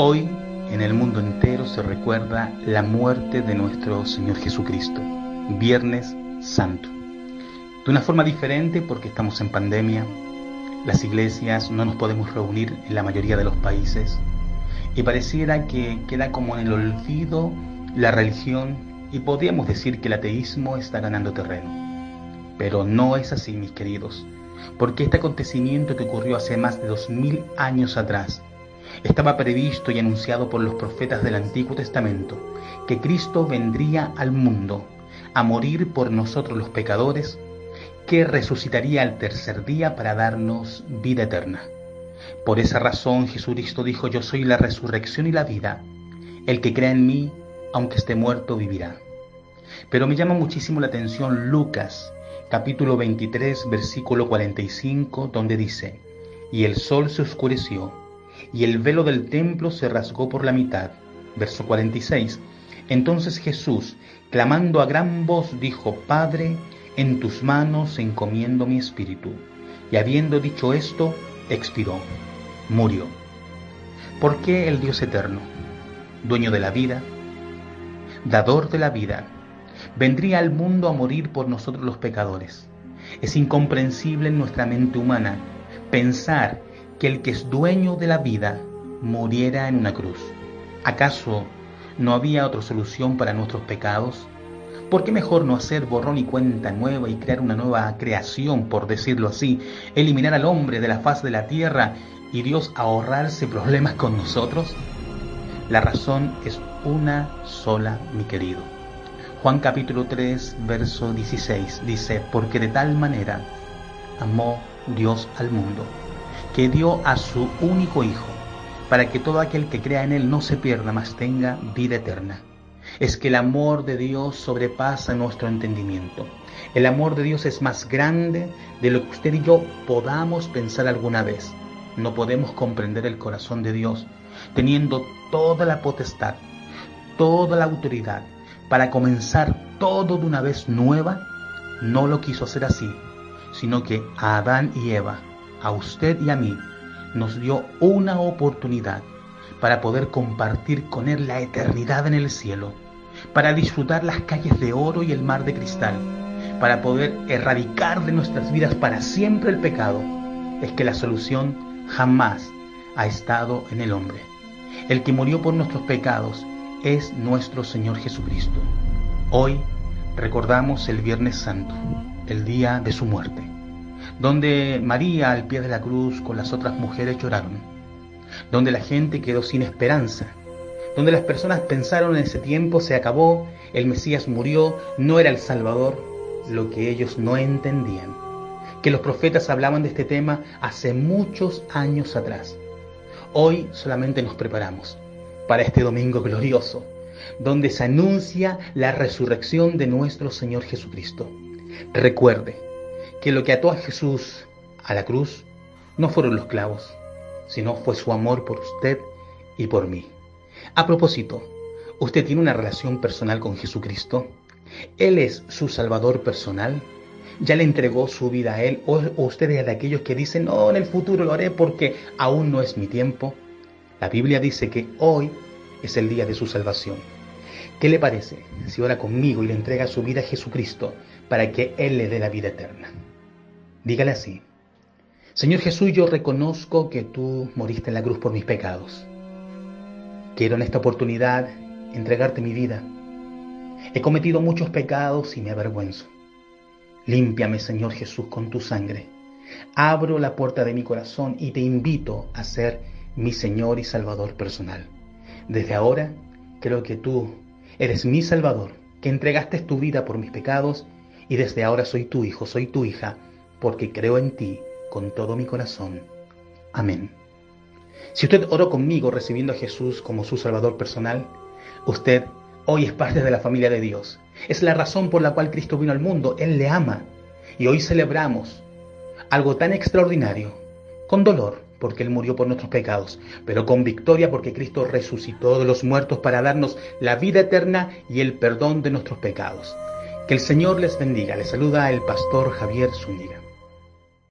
Hoy en el mundo entero se recuerda la muerte de nuestro Señor Jesucristo, Viernes Santo. De una forma diferente porque estamos en pandemia, las iglesias no nos podemos reunir en la mayoría de los países y pareciera que queda como en el olvido la religión y podríamos decir que el ateísmo está ganando terreno. Pero no es así, mis queridos, porque este acontecimiento que ocurrió hace más de dos mil años atrás estaba previsto y anunciado por los profetas del Antiguo Testamento que Cristo vendría al mundo a morir por nosotros los pecadores, que resucitaría al tercer día para darnos vida eterna. Por esa razón Jesucristo dijo, yo soy la resurrección y la vida. El que crea en mí, aunque esté muerto, vivirá. Pero me llama muchísimo la atención Lucas, capítulo 23, versículo 45, donde dice, y el sol se oscureció y el velo del templo se rasgó por la mitad. Verso 46. Entonces Jesús, clamando a gran voz, dijo, Padre, en tus manos encomiendo mi espíritu. Y habiendo dicho esto, expiró, murió. ¿Por qué el Dios eterno, dueño de la vida, dador de la vida, vendría al mundo a morir por nosotros los pecadores? Es incomprensible en nuestra mente humana pensar que el que es dueño de la vida muriera en una cruz. ¿Acaso no había otra solución para nuestros pecados? ¿Por qué mejor no hacer borrón y cuenta nueva y crear una nueva creación, por decirlo así, eliminar al hombre de la faz de la tierra y Dios ahorrarse problemas con nosotros? La razón es una sola, mi querido. Juan capítulo 3, verso 16 dice, porque de tal manera amó Dios al mundo que dio a su único Hijo, para que todo aquel que crea en Él no se pierda, mas tenga vida eterna. Es que el amor de Dios sobrepasa nuestro entendimiento. El amor de Dios es más grande de lo que usted y yo podamos pensar alguna vez. No podemos comprender el corazón de Dios teniendo toda la potestad, toda la autoridad para comenzar todo de una vez nueva. No lo quiso hacer así, sino que a Adán y Eva a usted y a mí, nos dio una oportunidad para poder compartir con Él la eternidad en el cielo, para disfrutar las calles de oro y el mar de cristal, para poder erradicar de nuestras vidas para siempre el pecado, es que la solución jamás ha estado en el hombre. El que murió por nuestros pecados es nuestro Señor Jesucristo. Hoy recordamos el Viernes Santo, el día de su muerte donde María al pie de la cruz con las otras mujeres lloraron, donde la gente quedó sin esperanza, donde las personas pensaron en ese tiempo se acabó, el Mesías murió, no era el Salvador, lo que ellos no entendían, que los profetas hablaban de este tema hace muchos años atrás. Hoy solamente nos preparamos para este domingo glorioso, donde se anuncia la resurrección de nuestro Señor Jesucristo. Recuerde, que lo que ató a Jesús a la cruz no fueron los clavos, sino fue su amor por usted y por mí. A propósito, ¿usted tiene una relación personal con Jesucristo? ¿Él es su Salvador personal? ¿Ya le entregó su vida a Él? ¿O usted es de aquellos que dicen, no, en el futuro lo haré porque aún no es mi tiempo? La Biblia dice que hoy es el día de su salvación. ¿Qué le parece si ora conmigo y le entrega su vida a Jesucristo para que Él le dé la vida eterna? Dígale así, Señor Jesús, yo reconozco que tú moriste en la cruz por mis pecados. Quiero en esta oportunidad entregarte mi vida. He cometido muchos pecados y me avergüenzo. Límpiame, Señor Jesús, con tu sangre. Abro la puerta de mi corazón y te invito a ser mi Señor y Salvador personal. Desde ahora creo que tú eres mi Salvador, que entregaste tu vida por mis pecados y desde ahora soy tu hijo, soy tu hija porque creo en ti con todo mi corazón. Amén. Si usted oró conmigo recibiendo a Jesús como su Salvador personal, usted hoy es parte de la familia de Dios. Es la razón por la cual Cristo vino al mundo. Él le ama. Y hoy celebramos algo tan extraordinario, con dolor, porque Él murió por nuestros pecados, pero con victoria porque Cristo resucitó de los muertos para darnos la vida eterna y el perdón de nuestros pecados. Que el Señor les bendiga. Les saluda el pastor Javier Zúñiga.